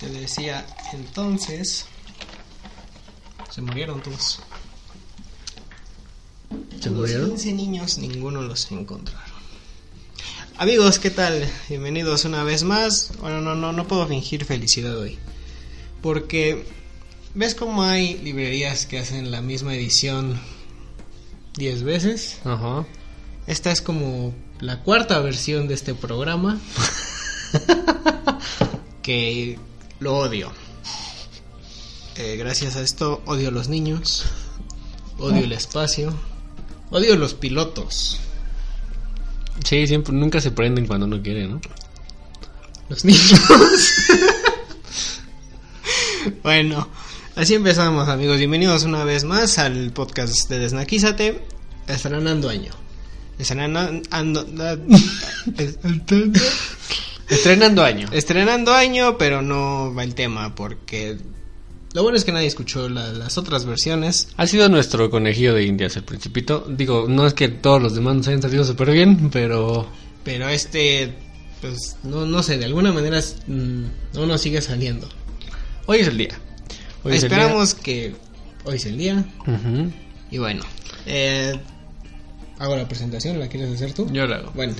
Te decía, entonces... Se murieron todos. ¿Se Los murieron? 15 niños, ninguno los encontraron. Amigos, ¿qué tal? Bienvenidos una vez más. Bueno, no, no, no puedo fingir felicidad hoy. Porque, ¿ves cómo hay librerías que hacen la misma edición 10 veces? Ajá. Esta es como la cuarta versión de este programa. que lo odio. Eh, gracias a esto odio a los niños. Odio el espacio. Odio los pilotos. Sí, siempre, nunca se prenden cuando uno quiere, ¿no? Los niños. bueno, así empezamos amigos. Bienvenidos una vez más al podcast de Desnaquízate. Estrenando año. Estrenando... ando- Estrenando año. Estrenando año, pero no va el tema porque lo bueno es que nadie escuchó la- las otras versiones. Ha sido nuestro conejillo de indias el principito. Digo, no es que todos los demás nos hayan salido súper bien, pero... Pero este, pues no, no sé, de alguna manera mm, no nos sigue saliendo. Hoy es el día. Hoy es el día. Esperamos que hoy es el día. Y bueno, eh, hago la presentación, ¿la quieres hacer tú? Yo lo hago. Bueno,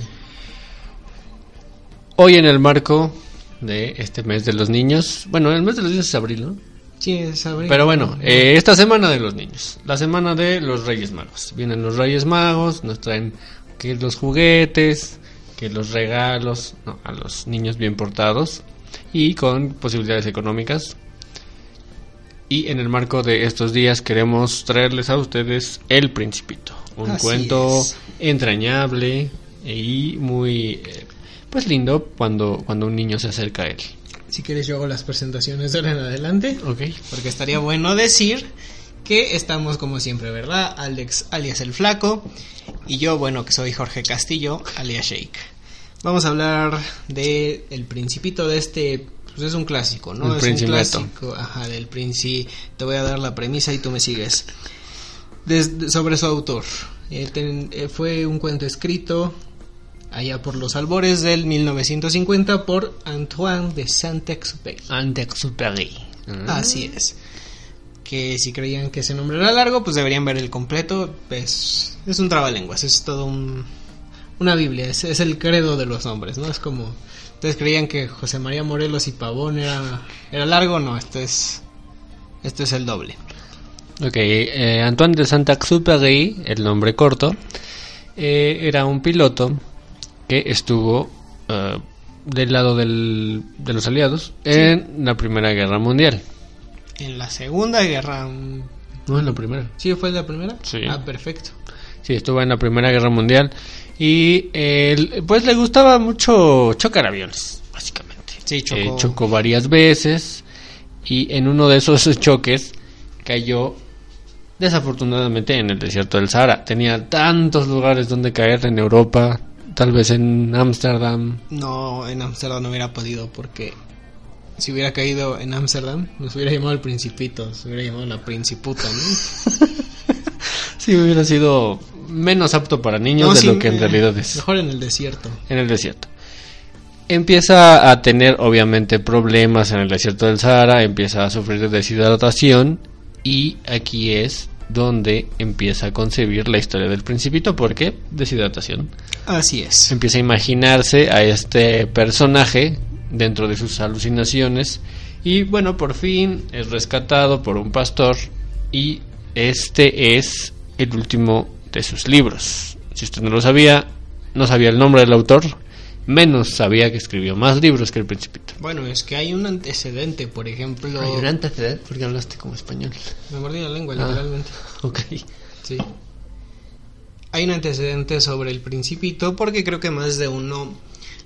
Hoy en el marco de este mes de los niños... Bueno, el mes de los niños es abril, ¿no? sí, es abril. Pero bueno, eh, esta semana de los niños, la semana de los Reyes Magos. Vienen los Reyes Magos, nos traen que los juguetes, que los regalos no, a los niños bien portados y con posibilidades económicas. Y en el marco de estos días queremos traerles a ustedes El Principito, un Así cuento es. entrañable y muy eh, pues lindo cuando cuando un niño se acerca a él. Si quieres yo hago las presentaciones de ahora en adelante. Ok. Porque estaría bueno decir que estamos como siempre, ¿verdad? Alex alias el flaco y yo, bueno, que soy Jorge Castillo alias Shake. Vamos a hablar de el principito de este, pues es un clásico, ¿no? El es un clásico, ajá, del princi. Te voy a dar la premisa y tú me sigues. Sobre su autor. Eh, ten- eh, fue un cuento escrito allá por los albores del 1950 por Antoine de Saint-Exupéry. Antexupéry. Así es. Que si creían que ese nombre era largo, pues deberían ver el completo. Pues es un trabalenguas, es todo un, una Biblia, es, es el credo de los nombres, ¿no? Es como. Ustedes creían que José María Morelos y Pavón era, era largo, no, esto es. Esto es el doble. Ok, eh, Antoine de Saint-Exupéry, el nombre corto, eh, era un piloto que estuvo eh, del lado del- de los aliados en la Primera Guerra Mundial. En la Segunda Guerra. No, en la Primera. ¿Sí fue la primera? Sí. Ah, perfecto. Sí, estuvo en la Primera Guerra Mundial y pues le gustaba mucho chocar aviones, básicamente. Sí, chocó. Eh, chocó varias veces y en uno de esos choques cayó desafortunadamente en el desierto del Sahara. Tenía tantos lugares donde caer en Europa, tal vez en Ámsterdam. No, en Ámsterdam no hubiera podido porque si hubiera caído en Ámsterdam nos hubiera llamado el Principito, se hubiera llamado la Principuta, ¿no? Sí, hubiera sido menos apto para niños No, de sí, lo que en realidad es. Mejor en el desierto. en el desierto. Empieza a tener obviamente problemas en el desierto del Sahara, empieza a sufrir de deshidratación y aquí es donde empieza a concebir la historia del principito. ¿Por qué? Deshidratación. Así es. Empieza a imaginarse a este personaje dentro de sus alucinaciones y bueno, por fin es rescatado por un pastor y este es el último de sus libros. Si usted no lo sabía, no sabía el nombre del autor, menos sabía que escribió más libros que el principito. Bueno, es que hay un antecedente, por ejemplo... Hay un antecedente porque hablaste como español. Me mordí la lengua, Ah. literalmente. Ok. Sí. Hay un antecedente sobre el Principito porque creo que más de uno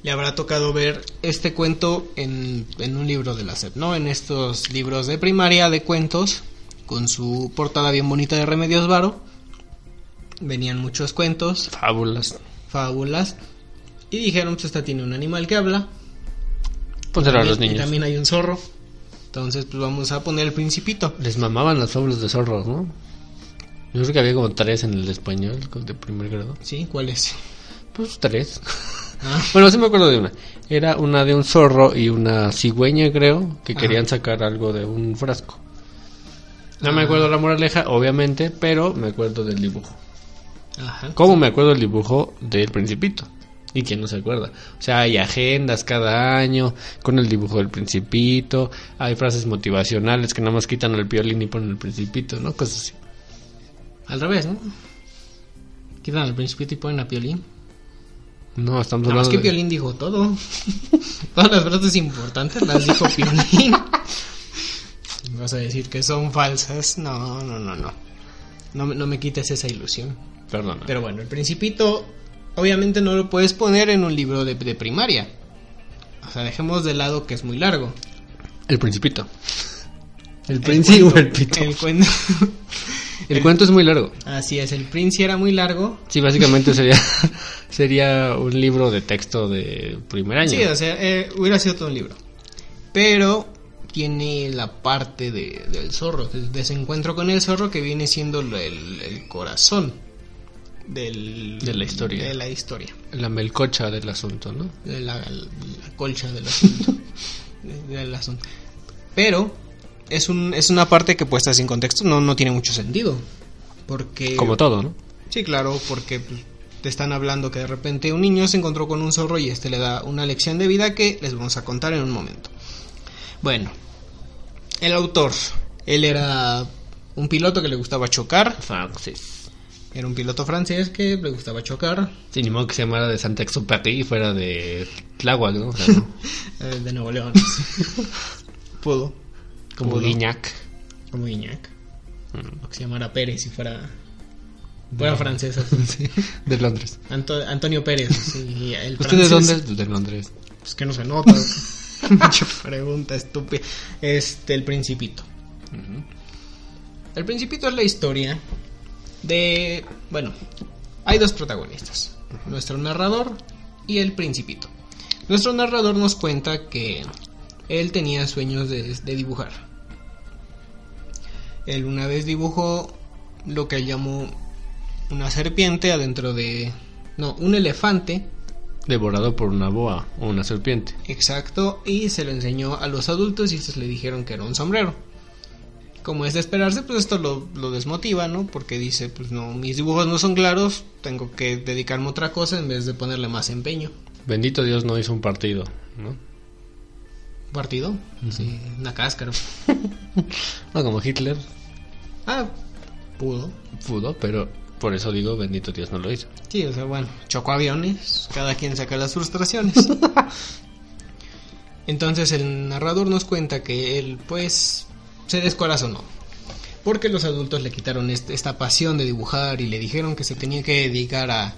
le habrá tocado ver este cuento en, en un libro de la SEP, ¿no? En estos libros de primaria de cuentos, con su portada bien bonita de Remedios Varo. Venían muchos cuentos, Fábulas. fábulas, y dijeron, pues esta tiene un animal que habla. Pónselo a los Y niños. también hay un zorro. Entonces, pues vamos a poner el principito. Les mamaban las fábulas de zorros, ¿no? Yo creo que había como tres en el español de primer grado. ¿Sí? ¿Cuál es? Pues tres. Ah, Bueno, sí me acuerdo de una. Era una de un zorro y una cigüeña, creo, que Ajá. querían sacar algo de un frasco. No me Ah. acuerdo la moraleja, obviamente, pero me acuerdo del dibujo. ajá. ¿Cómo me acuerdo del dibujo del Principito? ¿Y quién no se acuerda? O sea, hay agendas cada año con el dibujo del Principito, hay frases motivacionales que nada más quitan el piolín y ponen el Principito, ¿no? Cosas así. Al revés, ¿no? Quitan al principito y ponen a Piolín. No, estamos Nada más hablando que de... Piolín dijo todo. Todas las frases importantes las dijo Piolín. Vas a decir que son falsas. No, no, no, no. No, me- no me quites esa ilusión. Perdón. Pero bueno, el principito obviamente no lo puedes poner en un libro de, de primaria. O sea, dejemos de lado que es muy largo. El Principito. El Principito o el Pito. El cuento. El cuento es muy largo. Así es, el Prince era muy largo. Sí, básicamente sería sería un libro de texto de primer año. Sí, o sea, eh, hubiera sido todo un libro. Pero tiene la parte de, del zorro, de, de ese encuentro con el zorro que viene siendo el, el corazón del, De la historia. De la historia, La melcocha del asunto, ¿no? de la, la colcha del asunto. de- del asunto. Pero es, un, es una parte que puesta sin contexto no, no tiene mucho sentido. Porque... Como todo, ¿no? Sí, claro, porque pues, te están hablando que de repente un niño se encontró con un zorro y este le da una lección de vida que les vamos a contar en un momento. Bueno, el autor, él era un piloto que le gustaba chocar, Francis. Era un piloto francés que le gustaba chocar, Sí, ni modo que se llamara de Saint-Exupéry y fuera de Tláhuac, ¿no? O sea, ¿no? eh, de Nuevo León. Pudo, Como Pudo. Guiñac. como Guiñac. Mm. O que se llamara Pérez si fuera, fuera francés. así. De Londres. Anto- Antonio Pérez. sí, el ¿Usted de dónde? De Londres. Pues que no se nota. Mucha pregunta estúpida. Este, el Principito. El Principito es la historia de. Bueno, hay dos protagonistas: nuestro narrador y el Principito. Nuestro narrador nos cuenta que él tenía sueños de, de dibujar. Él una vez dibujó lo que él llamó una serpiente adentro de. No, un elefante Devorado por una boa o una serpiente. Exacto, y se lo enseñó a los adultos y estos le dijeron que era un sombrero. Como es de esperarse, pues esto lo, lo desmotiva, ¿no? Porque dice, pues no, mis dibujos no son claros, tengo que dedicarme a otra cosa en vez de ponerle más empeño. Bendito Dios no hizo un partido, ¿no? ¿Partido? Sí, una cáscara. No como Hitler Ah, pudo. pudo, pero por eso digo bendito Dios no lo hizo. Sí, o sea, bueno, chocó aviones, cada quien saca las frustraciones. Entonces el narrador nos cuenta que él, pues, se descorazonó. Porque los adultos le quitaron este- esta pasión de dibujar y le dijeron que se tenía que dedicar a,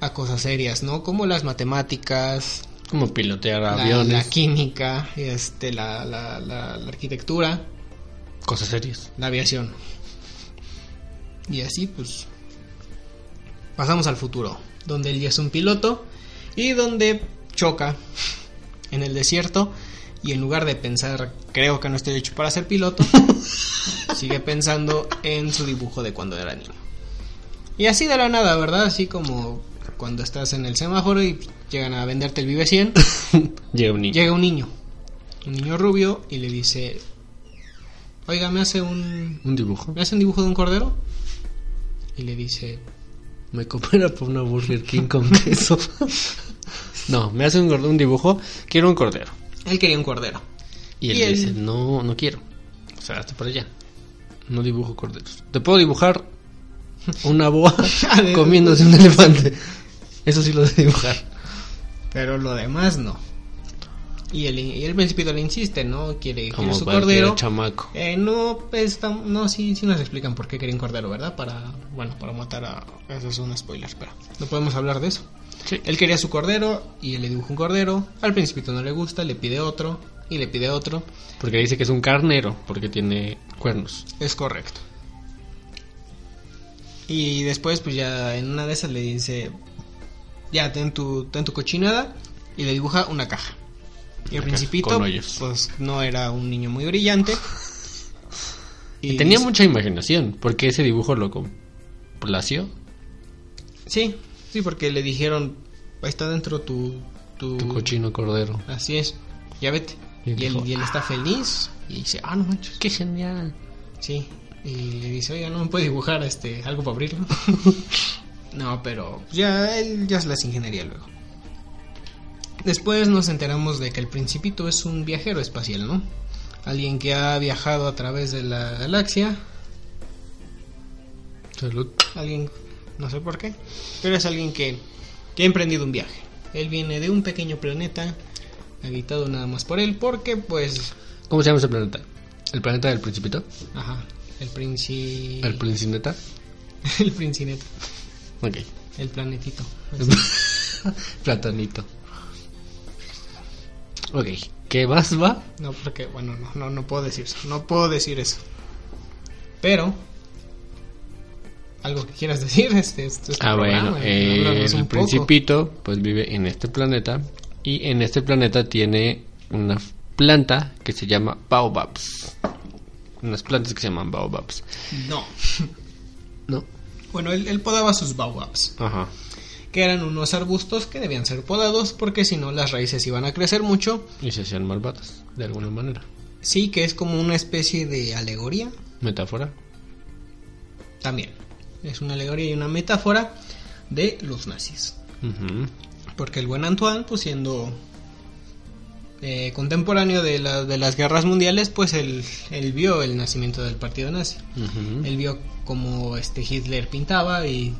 a cosas serias, ¿no? Como las matemáticas, Como pilotear la, aviones, la química, este, la, la- la- la arquitectura, cosas serias. la aviación. Y así pues pasamos al futuro, donde él ya es un piloto y donde choca en el desierto y en lugar de pensar, creo que no estoy hecho para ser piloto, sigue pensando en su dibujo de cuando era niño. Y así de la nada, ¿verdad? Así como cuando estás en el semáforo y llegan a venderte el Vive 100, Llega un niño. llega un niño, un niño rubio y le dice, oiga, me hace un, Un dibujo. ¿Me hace un dibujo de un cordero? Y le dice, Me coopera por una Burger King con queso. no, me hace un, un dibujo. Quiero un cordero. Él quería un cordero. Y él Y él- dice, no, no quiero. O sea, hasta por allá. No dibujo corderos. Te puedo dibujar una boa comiéndose un elefante. Eso sí lo sé dibujar. Pero lo demás no. Y el, y el principito le insiste, ¿no? Quiere, quiere Como su cordero. chamaco. Eh, no, pues, no, sí, sí nos explican por qué quería un cordero, ¿verdad? Para, bueno, para matar a... Eso es un spoiler, pero no podemos hablar de eso. Sí. Él quería su cordero y él le dibuja un cordero. Al principito no le gusta, le pide otro y le pide otro. Porque dice que es un carnero, porque tiene cuernos. Es correcto. Y después, pues ya en una de esas le dice: Ya, ten tu, ten tu cochinada. Y le dibuja una caja. Y el principito, pues no era un niño muy brillante. Y tenía dice- mucha imaginación, porque ese dibujo lo complació. Sí, sí, porque le dijeron: Ahí está dentro tu. Tu, Tu cochino cordero. Así es, ya vete. Y Y, él, y él está feliz. Y dice: Ah, no manches. Qué genial. Sí, y le dice, oiga, ¿no me puede dibujar este algo para abrirlo? no, pero ya él ya se las ingeniería luego. Después nos enteramos de que el principito es un viajero espacial, ¿no? Alguien que ha viajado a través de la galaxia, Salud. alguien, no sé por qué, pero es alguien que, que ha emprendido un viaje. Él viene de un pequeño planeta, habitado nada más por él, porque pues, ¿Cómo se llama ese planeta? ¿El planeta del principito? ajá, el princi... ¿El princineta? el princineto, Ok. el planetito. Platanito. Ok. ¿Qué más va? No, porque, bueno, no, no, no puedo decir eso. No puedo decir eso. Pero, algo que quieras decir, este, este, este Ah, programa, bueno. eh, el poco. principito, pues vive en este planeta. Y en este planeta tiene una planta que se llama baobabs. Unas plantas que se llaman baobabs. No. ¿No? Bueno, él, él podaba sus baobabs, Ajá. que eran unos arbustos que debían ser podados porque si no las raíces iban a crecer mucho. Y se hacían malvadas, de alguna manera. Sí, que es como una especie de alegoría Metáfora. también. Es una alegoría y una metáfora de los nazis. Porque el buen Antoine, pues siendo eh, contemporáneo de, la- de las guerras mundiales, pues él, él vio el nacimiento del partido nazi. Él vio como este Hitler pintaba y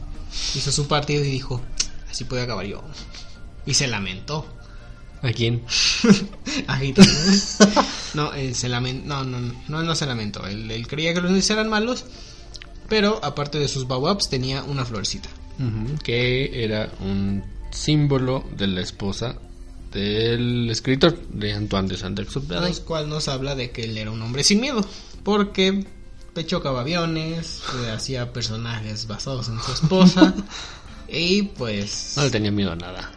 hizo su partido y dijo, así puede acabar yo. Y se lamentó. ¿A quién? A Hitler, ¿no? Él se lamentó. No, no, no, no, se lamentó. Él, él creía que los nazis eran malos, pero aparte de sus baobabs tenía una florecita. Que era un símbolo de la esposa del escritor de Antoine de Saint-Exupéry. Lo cual nos habla de que él era un hombre sin miedo, porque pechocaba aviones, hacía personajes basados en su esposa y pues No le tenía miedo a nada.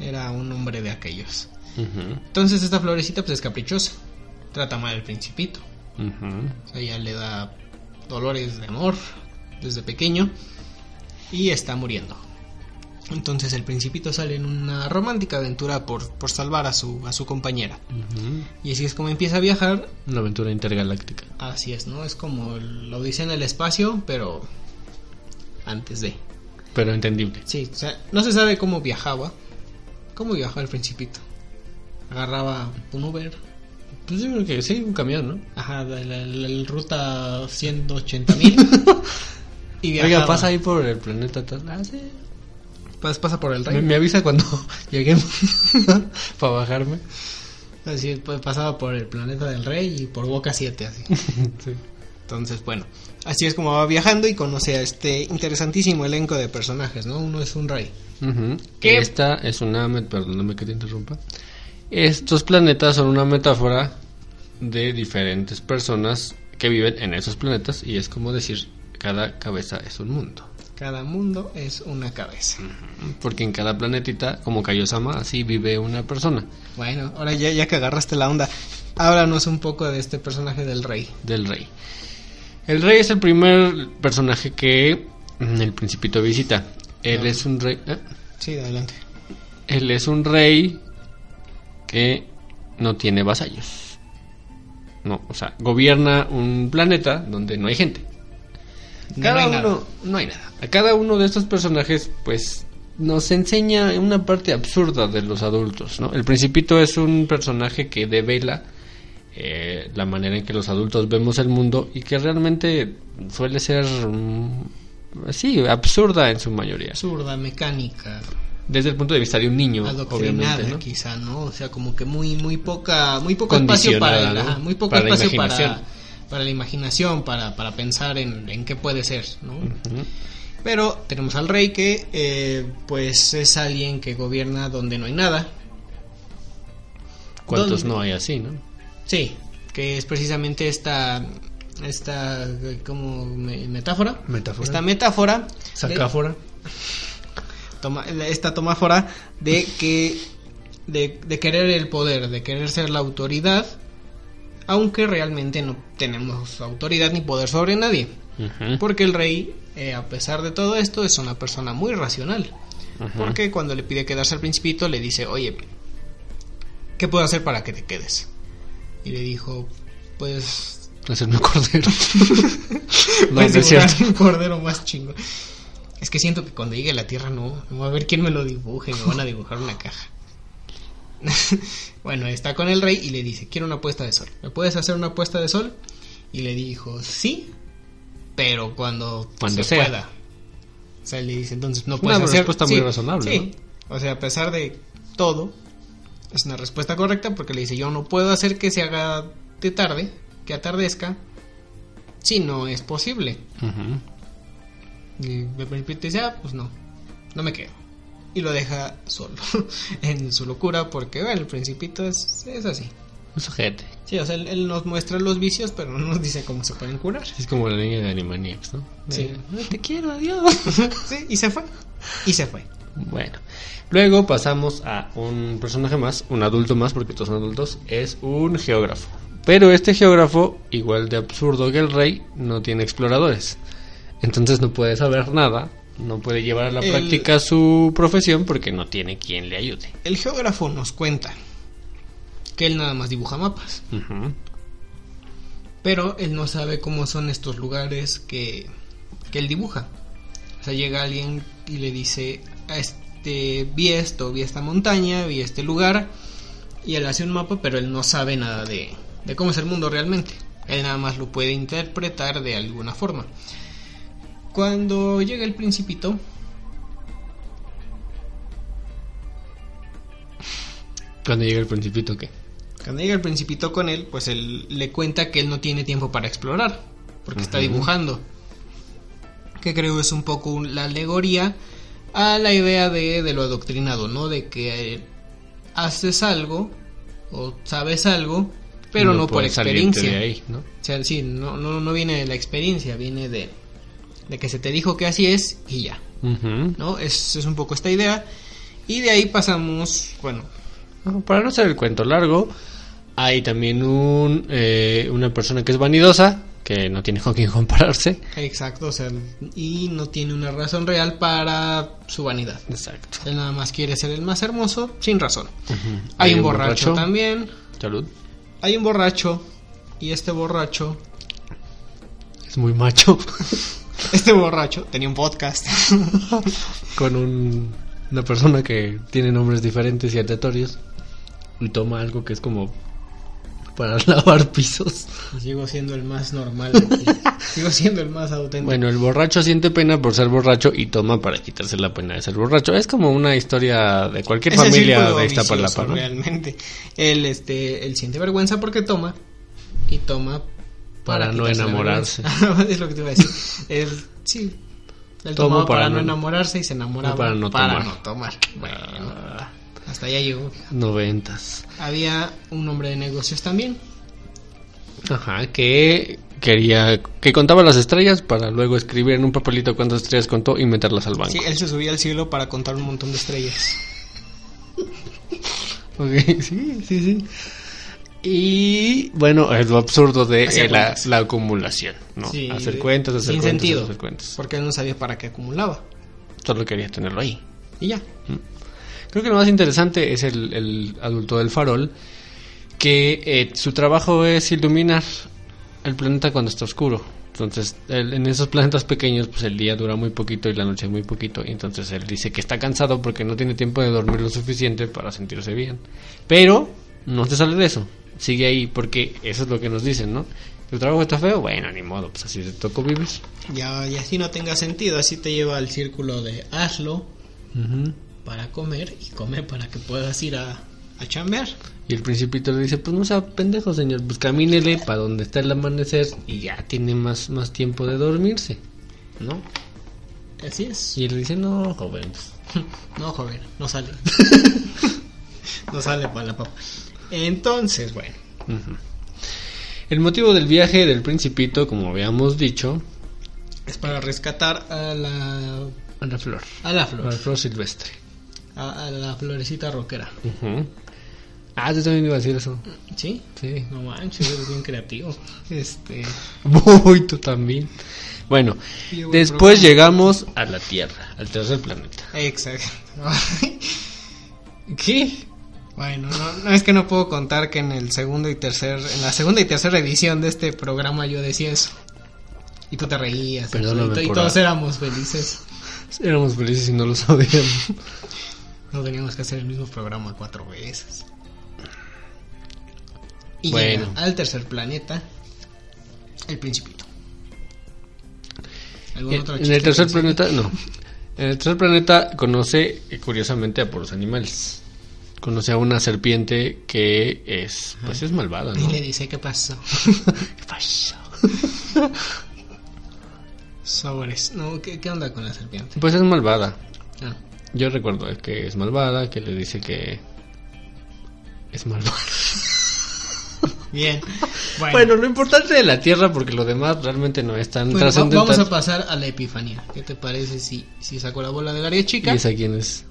era un hombre de aquellos. Entonces esta florecita pues es caprichosa, trata mal al principito, ujú. o sea, ella le da dolores de amor desde pequeño y está muriendo. Entonces el principito sale en una romántica aventura por, por salvar a su, a su compañera. Y así es como empieza a viajar Una aventura intergaláctica. Así es, ¿no? Es como lo dice en el espacio, pero antes de. Pero entendible. Sí, o sea, no se sabe cómo viajaba. ¿Cómo viajaba el principito? Agarraba un Uber. Pues yo creo que sí, un camión, ¿no? Ajá, la, la- la- ruta 180 mil. y viajaba. Oiga, pasa ahí por el planeta. Ah, sí. Pas- pasa por el Me, rey. me avisa cuando lleguemos para bajarme. Así, pues, pasaba por el planeta del rey y por Boca 7, así. Sí. Entonces, bueno, así es como va viajando y conoce a este interesantísimo elenco de personajes, ¿no? Uno es un rey. ¿Qué? Esta es una... Perdóname que te interrumpa. Estos planetas son una metáfora de diferentes personas que viven en esos planetas y es como decir, cada cabeza es un mundo. Cada mundo es una cabeza. Porque en cada planetita, como Kaiosama, así vive una persona Bueno, ahora ya, ya que agarraste la onda, háblanos un poco de este personaje del rey. del rey. El rey es el primer personaje que mm, el principito visita. Él es un rey... ¿eh? Sí, adelante. Él es un rey que no tiene vasallos. No, o sea, gobierna un planeta donde no hay gente. Cada no hay uno, nada. no hay nada. A cada uno de estos personajes, pues, nos enseña una parte absurda de los adultos, ¿no? El Principito es un personaje que devela eh, la manera en que los adultos vemos el mundo y que realmente suele ser, mm, sí, absurda en su mayoría. Absurda, mecánica, Desde el punto de vista de un niño, adoctrinada obviamente, ¿no? quizá, ¿no? O sea, como que muy muy poca muy poco espacio para ajá, muy poco Para la espacio para imaginación. para la imaginación, para, para pensar en, en qué puede ser, ¿no? Pero tenemos al rey que eh, pues es alguien que gobierna donde no hay nada. ¿Cuántos ¿Dónde? no hay así, no? Sí, que es precisamente esta esta como me- metáfora. Metáfora. Esta metáfora. de- Sacáfora. Toma, esta tomáfora de que de, de querer el poder, de querer ser la autoridad, aunque realmente no tenemos autoridad ni poder sobre nadie. Ujú. Porque el rey, eh, a pesar de todo esto, es una persona muy racional. Ujú. Porque cuando le pide quedarse al principito, le dice, oye, ¿qué puedo hacer para que te quedes? Y le dijo, pues... Hacerme un cordero. no, puedes no es cierto. un cordero más chingo. Es que siento que cuando llegue a la tierra no, no va a ver quién me lo dibuje, me van a dibujar una caja. bueno, está con el rey y le dice, quiero una puesta de sol. ¿Me puedes hacer una puesta de sol? Y le dijo, sí, pero cuando, Cuando se sea. pueda. O sea, le dice, entonces no puedes Una hacer... respuesta muy razonable, Sí, o sea, a pesar de todo, es una respuesta correcta porque le dice, yo no puedo hacer que se haga de tarde, que atardezca, si no es posible. Y repente dice, ah, pues no, no me quedo. Y lo deja solo en su locura porque, bueno, el principito es, es así. Un sujete. Sí, o sea, él, él nos muestra los vicios, pero no nos dice cómo se pueden curar. Es como la niña de Animaniacs, ¿no? Sí. "Ay, te quiero, adiós. sí, y se fue. Y se fue. Bueno, luego pasamos a un personaje más, un adulto más, porque todos son adultos, es un geógrafo. Pero este geógrafo, igual de absurdo que el rey, no tiene exploradores. Entonces no puede saber nada, no puede llevar a la El- práctica su profesión porque no tiene quien le ayude. El geógrafo nos cuenta que él nada más dibuja mapas. Pero él no sabe cómo son estos lugares que, que él dibuja. O sea, llega alguien y le dice, "A este, vi esto, vi esta montaña, vi este lugar. Y él hace un mapa, pero él no sabe nada de, de cómo es el mundo realmente. Él nada más lo puede interpretar de alguna forma. Cuando llega el principito, Cuando llega el principito, ¿qué? Cuando llega el principito con él, pues él le cuenta que él no tiene tiempo para explorar, porque está dibujando. Que creo es un poco la alegoría a la idea de, de lo adoctrinado, ¿no? De que eh, haces algo o sabes algo, pero no, por experiencia. de ahí, ¿no? O sea, sí, no, no, no viene de la experiencia, viene de, de que se te dijo que así es y ya. ¿no? Es, es un poco esta idea. Y de ahí pasamos, bueno, Para no hacer el cuento largo, hay también un, eh, una persona que es vanidosa, que no tiene con quién compararse. Exacto, o sea, y no tiene una razón real para su vanidad. Exacto. Él nada más quiere ser el más hermoso, sin razón. Hay, un borracho, también, Salud. hay un borracho, y este borracho, Es muy macho. este borracho tenía un podcast. Con un- una persona que tiene nombres diferentes y aleatorios. Y toma algo que es como para lavar pisos. Sigo siendo el más normal, sigo siendo el más auténtico. Bueno, el borracho siente pena por ser borracho y toma para quitarse la pena de ser borracho. Es como una historia de cualquier Es familia de vicioso, Iztapalapa, ¿no? Realmente. Él, este, él siente vergüenza porque toma y toma Para no enamorarse. es lo que te iba a decir. Él, sí. Él Tomo tomaba para, para no no- enamorarse y se enamoraba para no para tomar. no tomar. Bueno, Ah, hasta allá llegó. noventas. Había un hombre de negocios también. Ajá, que quería que contaba las estrellas para luego escribir en un papelito cuántas estrellas contó y meterlas al banco. Sí, él se subía al cielo para contar un montón de estrellas. Ok, sí, sí, sí. Y bueno, es lo absurdo de eh, la, acumulación, ¿no? Sí, hacer cuentas, hacer sin cuentas, sentido. hacer cuentas. Porque él no sabía para qué acumulaba. Solo quería tenerlo ahí. Y ya. Creo que lo más interesante es el, el adulto del farol, que eh, su trabajo es iluminar el planeta cuando está oscuro. Entonces, él- en esos planetas pequeños, pues el día dura muy poquito y la noche muy poquito. Y entonces él dice que está cansado porque no tiene tiempo de dormir lo suficiente para sentirse bien. Pero no se sale de eso. Sigue ahí porque eso es lo que nos dicen, ¿no? ¿Tu trabajo está feo? Bueno, ni modo, pues así te tocó vivir. Ya, y así no tenga sentido. Así te lleva al círculo de hazlo para comer y come para que puedas ir a, a chambear. Y el principito le dice, pues no sea pendejo, señor, pues camínele para donde está el amanecer y ya tiene más, más tiempo de dormirse, ¿no? Así es. Y él dice, no, joven. No, joven, no sale. no sale para la papa. Entonces, bueno. El motivo del viaje del principito, como habíamos dicho, Es para rescatar a la, a la flor. a la A flor. la flor silvestre. A, a la florecita rockera. Ujú. Ah, yo también iba a decir eso. ¿Sí? Sí. No manches, eres bien creativo. Este. Uy, tú también. Bueno, después llegamos a la Tierra, al tercer planeta. Exacto. ¿Qué? Bueno, no, no, es que no puedo contar que en el segundo y tercer, en la segunda y tercera edición de este programa yo decía eso. Y tú te reías. Perdóname y, y todos a- éramos felices. Éramos felices y no lo sabíamos. No teníamos que hacer el mismo programa cuatro veces. Y Bueno. llega al tercer planeta, el Principito. ¿Algún En, otro en el tercer planeta, no. En el tercer planeta conoce, eh, curiosamente, a puros animales. Conoce a una serpiente que es, pues es malvada, Y ¿no? le dice, ¿qué pasó? ¿Qué pasó? Sobres. No, ¿qué, qué onda con la serpiente? Pues es malvada. Ah, Yo recuerdo que es malvada, que le dice que es malvada. Bien. Bueno, Bueno, lo importante de la Tierra, porque lo demás realmente no es tan Bueno, vamos a pasar a la epifanía. ¿Qué te parece si, si saco la bola del área chica? ¿Y esa quién es?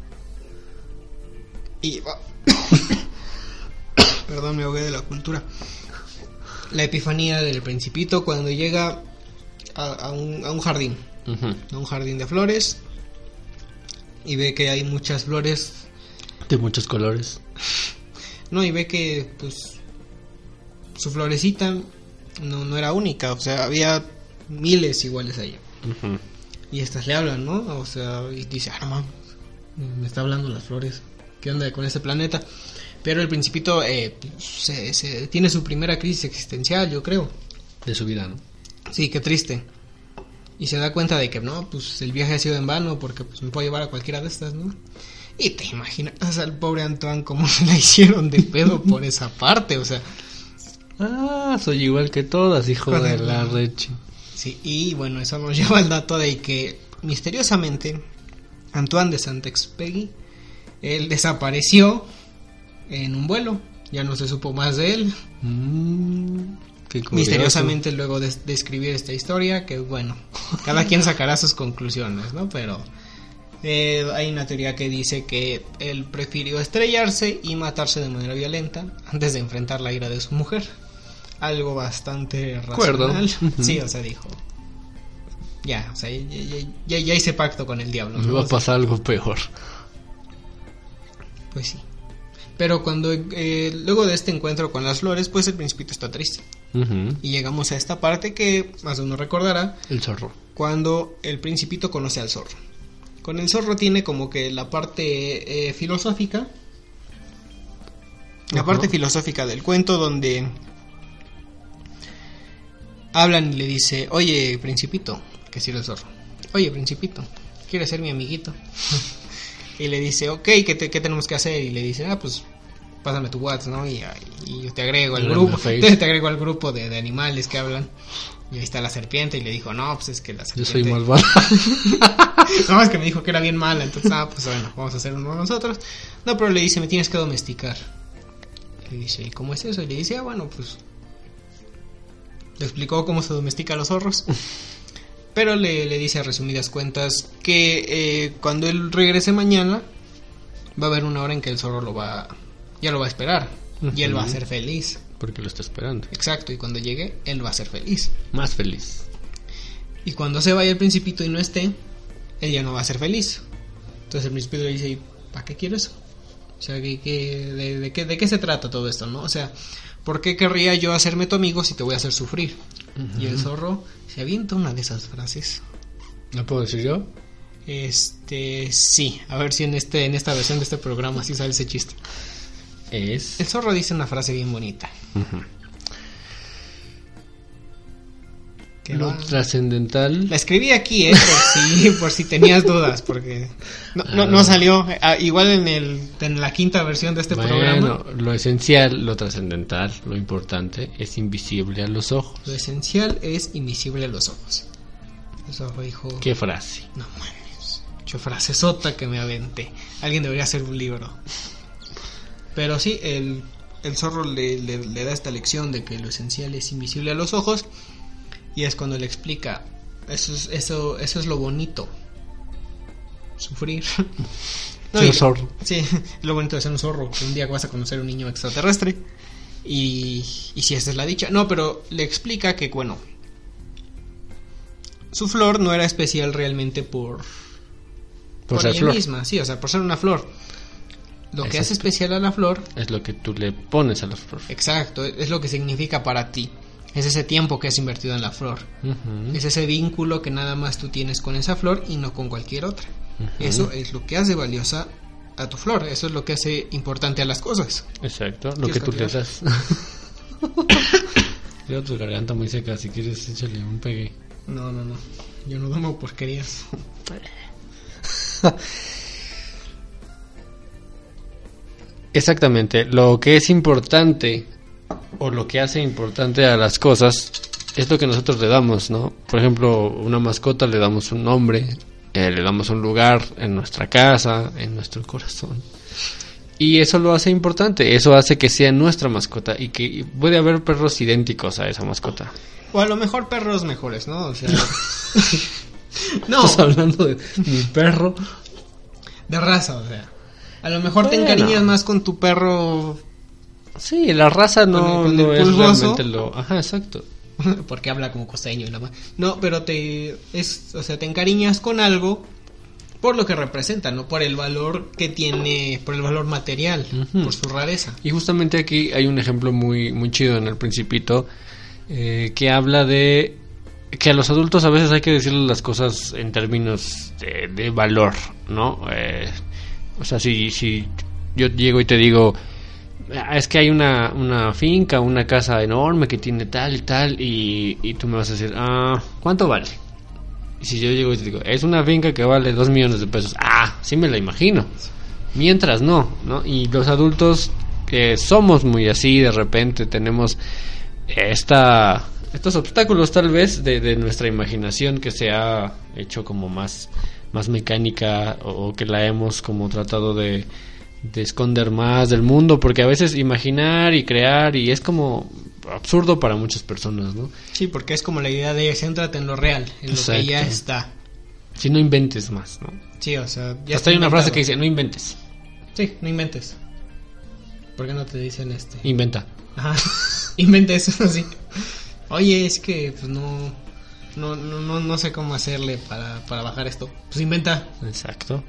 Y va- Perdón, me ahogué de la cultura. La epifanía del principito cuando llega a, a un, a un jardín, a un jardín de flores y ve que hay muchas flores, De muchos colores. no, y ve que pues su florecita no, no era única, o sea, había miles iguales a ella. Y estas le hablan, ¿no? O sea, y dice, ah, no mames, me está hablando las flores. ¿Qué onda con ese planeta? Pero el principito eh, se, se- tiene su primera crisis existencial, yo creo. De su vida, ¿no? Sí, qué triste. Y se da cuenta de que no, pues el viaje ha sido en vano porque pues me puedo llevar a cualquiera de estas, ¿no? Y te imaginas al pobre Antoine cómo se la hicieron de pedo por esa parte, o sea, Ah, soy igual que todas, hijo de la reche. Sí, y bueno, eso nos lleva al dato de que misteriosamente Antoine de Saint-Exupéry él desapareció en un vuelo, ya no se supo más de él. Mm, qué. Misteriosamente luego de, de escribir esta historia, que bueno, cada quien sacará sus conclusiones, ¿no? Pero eh, hay una teoría que dice que él prefirió estrellarse y matarse de manera violenta antes de enfrentar la ira de su mujer. Algo bastante racional. Sí, o sea, dijo. Ya, o sea, ya, ya- ya- ya hice pacto con el diablo. Me ¿no? va a pasar algo peor. Pues sí. Pero cuando eh, luego de este encuentro con las flores, pues el principito está triste. Y llegamos a esta parte que más de uno recordará, El zorro. cuando el principito conoce al zorro. Con el zorro tiene como que la parte eh, filosófica, la parte filosófica del cuento donde hablan y le dice, oye principito, que era el zorro, oye principito, ¿quieres ser mi amiguito? y le dice, ok, ¿qué, te- qué tenemos que hacer? Y le dice, ah, pues pásame tu WhatsApp, ¿no? Y, y yo te agrego al grupo, Face. te, agrego al grupo de, de animales que hablan. Y ahí está la serpiente y le dijo, no, pues es que la Yo serpiente... soy malvado. No, es que me dijo que era bien mala, entonces, ah, pues bueno, vamos a hacer uno nosotros. No, pero le dice, me tienes que domesticar. Le dice, ¿y cómo es eso? Y le dice, ah, bueno, pues... Le explicó cómo se domestica a los zorros. Pero le, le dice a resumidas cuentas que eh, cuando él regrese mañana, va a haber una hora en que el zorro lo va... Ya lo va a esperar. Y él va a ser feliz. Porque lo está esperando. Exacto, y cuando llegue, él va a ser feliz. Más feliz. Y cuando se vaya el principito y no esté, él ya no va a ser feliz. Entonces el principito le dice, ¿para qué quiero eso? O sea, ¿qué, qué- de, de qué, ¿de qué se trata todo esto, no? O sea, ¿por qué querría yo hacerme tu amigo si te voy a hacer sufrir? Y el zorro se avienta una de esas frases. ¿La puedo decir yo? Este, sí, a ver si en este en esta versión de este programa sí sale ese chiste. Es. El zorro dice una frase bien bonita. Ujú. Que Lo va- trascendental. La escribí aquí, eh, por si, por si tenías dudas, porque no, no, no salió. Ah, igual en el en la quinta versión de este programa. Bueno, lo esencial, lo trascendental, lo importante es invisible a los ojos. Lo esencial es invisible a los ojos. Eso dijo. ¿Qué frase? No mames. Yo frase sota que me aventé. Alguien debería hacer un libro. Pero sí, el, el zorro le, le- le da esta lección de que lo esencial es invisible a los ojos. Y es cuando le explica. Eso es, eso, eso es lo bonito. Sufrir. No, Ser y- zorro. Sí, es lo bonito de ser un zorro. Que un día vas a conocer a un niño extraterrestre. Y, y si esa es la dicha. No, pero le explica que, bueno. Su flor no era especial realmente por, Por ella flor. misma, sí, o sea, por ser una flor. Lo que hace especial a la flor, Es lo que tú le pones a la flor. exacto, es lo que significa para ti. Es ese tiempo que has invertido en la flor. Es ese vínculo que nada más tú tienes con esa flor y no con cualquier otra. Eso es lo que hace valiosa a tu flor. Eso es lo que hace importante a las cosas. Exacto, lo ¿Quieres que tú le das. Lleva tu garganta muy seca, si quieres échale un pegue. No, no, no. Yo no tomo porquerías. Exactamente, lo que es importante o lo que hace importante a las cosas es lo que nosotros le damos, ¿no? Por ejemplo, una mascota le damos un nombre, eh, le damos un lugar en nuestra casa, en nuestro corazón. Y eso lo hace importante, eso hace que sea nuestra mascota y que puede haber perros idénticos a esa mascota. O a lo mejor perros mejores, ¿no? O sea. no, Estás hablando de mi perro. de raza, o sea. A lo mejor te encariñas más con tu perro Sí, la raza no, Con el- con no el es realmente lo... Ajá, exacto. porque habla como costeño y la ma- No, pero te es, o sea, te encariñas con algo por lo que representa, no por el valor que tiene, por el valor material, por su rareza. Y justamente aquí hay un ejemplo muy, muy chido en el Principito eh, que habla de que a los adultos a veces hay que decirles las cosas en términos de, de valor, ¿no? Eh, o sea, si, si yo llego y te digo, "Ah, es que hay una, una finca, una casa enorme que tiene tal y tal, y, y tú me vas a decir, ah, ¿cuánto vale? Y si yo llego y te digo, es una finca que vale dos millones de pesos, ah, sí me la imagino. Mientras no, ¿no? Y los adultos que somos muy así, de repente tenemos esta, estos obstáculos tal vez de, de nuestra imaginación que se ha hecho como más, más mecánica o, o que la hemos como tratado de, de esconder más del mundo, porque a veces imaginar y crear y es como absurdo para muchas personas, ¿no? Sí, porque es como la idea de céntrate en lo real, en lo que ya está. Si no inventes más, ¿no? Sí, o sea, ya Hasta hay una frase que dice, no inventes, Sí, no inventes. ¿Por qué no te dicen este? inventa. Ajá. Inventes, sí. Oye, es que pues no no, no, no, no sé cómo hacerle para, para bajar esto. Pues inventa. Exacto.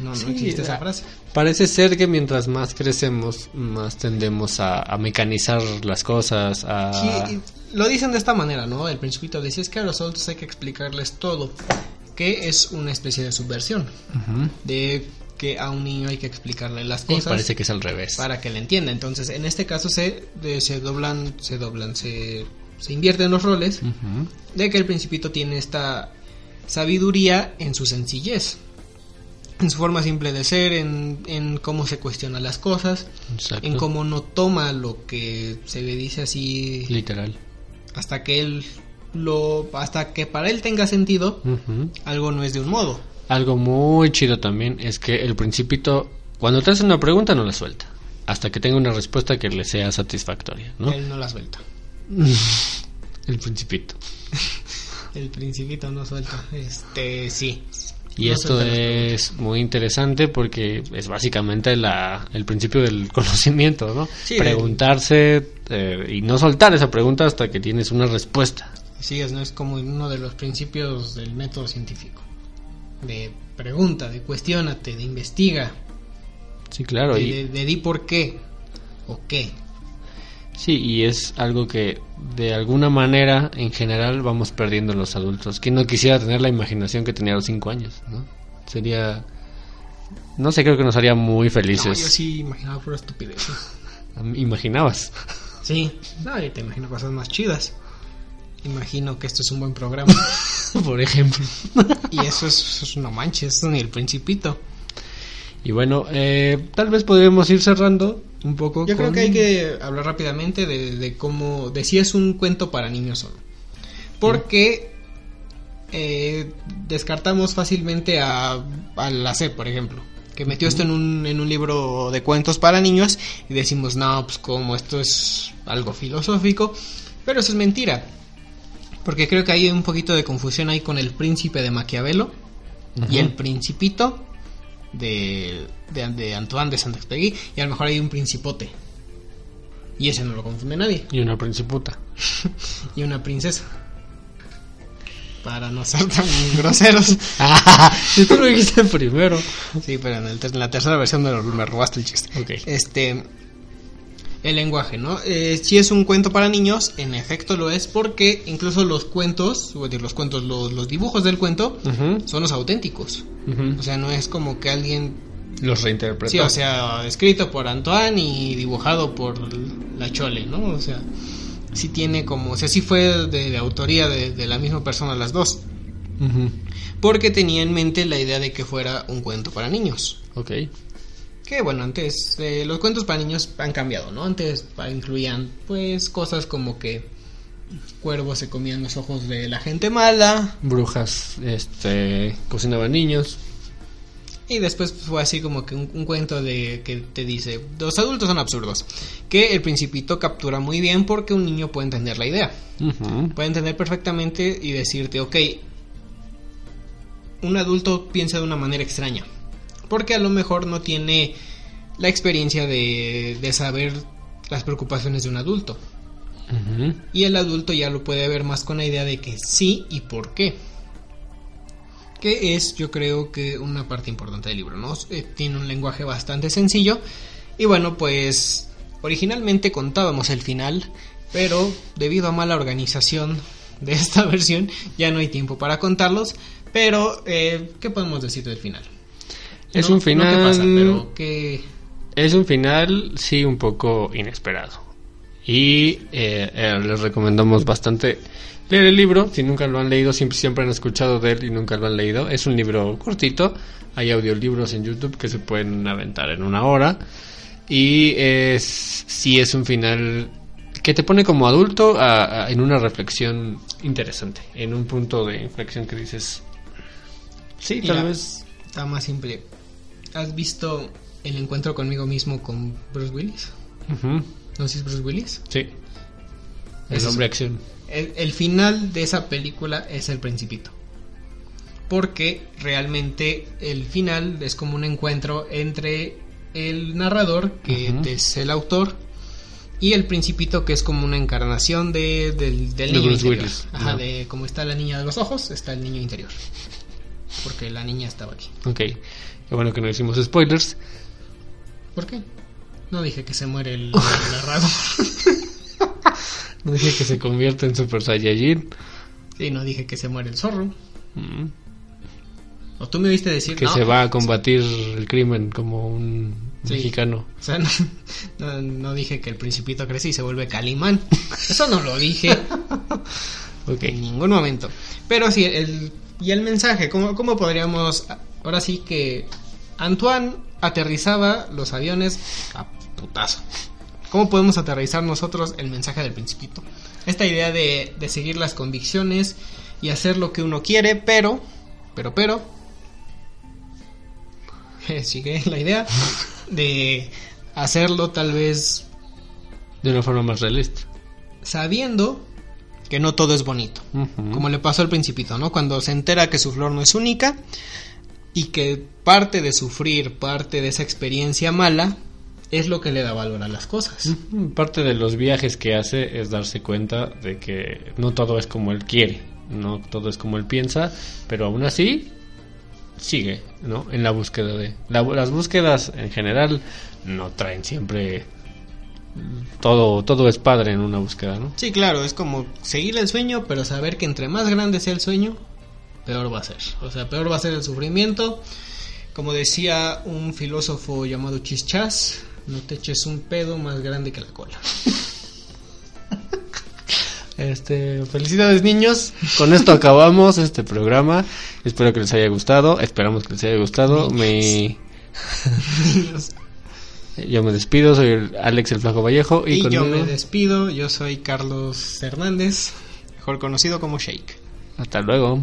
No, no Sí, existe esa frase. Parece ser que mientras más crecemos, más tendemos a, a mecanizar las cosas, a... Sí, y lo dicen de esta manera, ¿no? El principito dice es que a los adultos hay que explicarles todo, que es una especie de subversión, de que a un niño hay que explicarle las Y cosas parece que es al revés. para que le entienda. Entonces, en este caso se, de- se doblan, se doblan, se, se invierten los roles de que el principito tiene esta sabiduría en su sencillez, en su forma simple de ser, en, en cómo se cuestiona las cosas, Exacto. en cómo no toma lo que se le dice así Literal. hasta que él lo hasta que para él tenga sentido algo no es de un modo Algo muy chido también es que el principito, cuando te hace una pregunta, no la suelta. Hasta que tenga una respuesta que le sea satisfactoria, ¿no? él no la suelta El principito. el principito no suelta este sí Y No esto es muy interesante porque es básicamente la, el principio del conocimiento, ¿no? Sí, Preguntarse eh, y no soltar esa pregunta hasta que tienes una respuesta. Sí, es, no es como uno de los principios del método científico. De pregunta, de cuestiónate, de investiga, Sí, claro. de, y, de- de di por qué o qué. Sí, y es algo que de alguna manera en general vamos perdiendo los adultos. ¿Quién no quisiera tener la imaginación que tenía a los cinco años? ¿no? Sería... No sé, creo que nos haría muy No, felices. yo sí imaginaba pura estupidez. Imaginabas. Sí, no, yo te imagino cosas más chidas. Imagino que esto es un buen programa. Por ejemplo. y eso es, eso es no manches, eso ni el principito. Y bueno, eh, tal vez podríamos ir cerrando un poco Yo creo que hay que hablar rápidamente de, de cómo, de si es un cuento para niños o no. Porque eh, descartamos fácilmente a, a la C, por ejemplo, que metió esto en un, en un libro de cuentos para niños y decimos, no, pues como esto es algo filosófico, pero eso es mentira. Porque creo que hay un poquito de confusión ahí con el príncipe de Maquiavelo y el principito de, de, de Antoine de y a lo mejor hay un principote. Y ese no lo confunde nadie. Y una principuta. y una princesa. Para no ser tan groseros. si tú lo dijiste primero. Sí, pero en, el ter- en la tercera versión me, robaste el chiste. Este. El lenguaje, ¿no? Eh, si es un cuento para niños, en efecto lo es, porque incluso los cuentos, o decir, los cuentos, los, los dibujos del cuento, Ujú, son los auténticos. O sea, no es como que alguien Los reinterpretó. Sí, o sea, escrito por Antoine y dibujado por la Chole, ¿no? O sea, sí tiene como, o sea, sí fue de, de autoría de, de la misma persona las dos, porque tenía en mente la idea de que fuera un cuento para niños. Ok. Que bueno, antes eh, los cuentos para niños han cambiado, ¿no? Antes incluían pues cosas como que cuervos se comían los ojos de la gente mala Brujas, este, cocinaban niños. y después fue así como que un, un cuento de que te dice los adultos son absurdos que el principito captura muy bien porque un niño puede entender la idea puede entender perfectamente y decirte ok un adulto piensa de una manera extraña porque a lo mejor no tiene la experiencia de, de saber las preocupaciones de un adulto y el adulto ya lo puede ver más con la idea de que sí y por qué. Que es, yo creo que una parte importante del libro, ¿no? Eh, tiene un lenguaje bastante sencillo. Y bueno, pues originalmente contábamos el final, pero debido a mala organización de esta versión, ya no hay tiempo para contarlos. Pero, eh, ¿qué podemos decir del final? Es No- un no final. pasa, pero que... Es un final, sí, un poco inesperado. Y eh, eh, les recomendamos bastante leer el libro. Si nunca lo han leído, siempre, siempre han escuchado de él y nunca lo han leído. Es un libro cortito. Hay audiolibros en YouTube que se pueden aventar en una hora. Y es, sí es un final que te pone como adulto a- a- en una reflexión interesante. En un punto de inflexión que dices... Sí, tal vez... Está más simple. ¿Has visto el encuentro conmigo mismo con Bruce Willis? ¿No sé si es Bruce Willis? sí. El es- hombre acción. El, el final de esa película es el principito. Porque realmente el final es como un encuentro entre el narrador, que es el autor, y el principito, que es como una encarnación de, del, del De niño Bruce interior. Willis, Ajá, ¿no? de como está la niña de los ojos, está el niño interior. Porque la niña estaba aquí. Ok. Qué bueno que no hicimos spoilers. ¿Por qué? No dije que se muere el, el narrador. No dije que se convierte en Super Saiyajin. Sí, no dije que se muere el zorro. Mm. O tú me viste decir Que no, se va a combatir el crimen como un Sí. mexicano. O sea, no, no- no dije que el principito crece y se vuelve Calimán. Eso no lo dije Ok. en ningún momento. Pero sí, el, y el mensaje, ¿cómo, ¿cómo podríamos... Ahora sí que Antoine aterrizaba los aviones a putazo. ¿Cómo podemos aterrizar nosotros el mensaje del principito? Esta idea de, de seguir las convicciones y hacer lo que uno quiere, pero, pero, pero, sigue la idea de hacerlo tal vez De una forma más realista. sabiendo que no todo es bonito. Como le pasó al principito, ¿no? Cuando se entera que su flor no es única y que parte de sufrir, parte de esa experiencia mala, es lo que le da valor a las cosas. Ujú. Parte de los viajes que hace es darse cuenta de que no todo es como él quiere, no todo es como él piensa, pero aún así sigue, ¿no? En la búsqueda de... la- las búsquedas en general no traen siempre... Todo, todo es padre en una búsqueda, ¿no? Sí, claro, es como seguir el sueño, pero saber que entre más grande sea el sueño, peor va a ser. O sea, peor va a ser el sufrimiento. Como decía un filósofo llamado Chischas, no te eches un pedo más grande que la cola. Este, felicidades niños. Con esto acabamos este programa. Espero que les haya gustado. Esperamos que les haya gustado. Me, yo me despido. Soy el Alex el Flaco Vallejo y, Y yo conmigo- me despido, yo soy Carlos Hernández, mejor conocido como Shake. Hasta luego.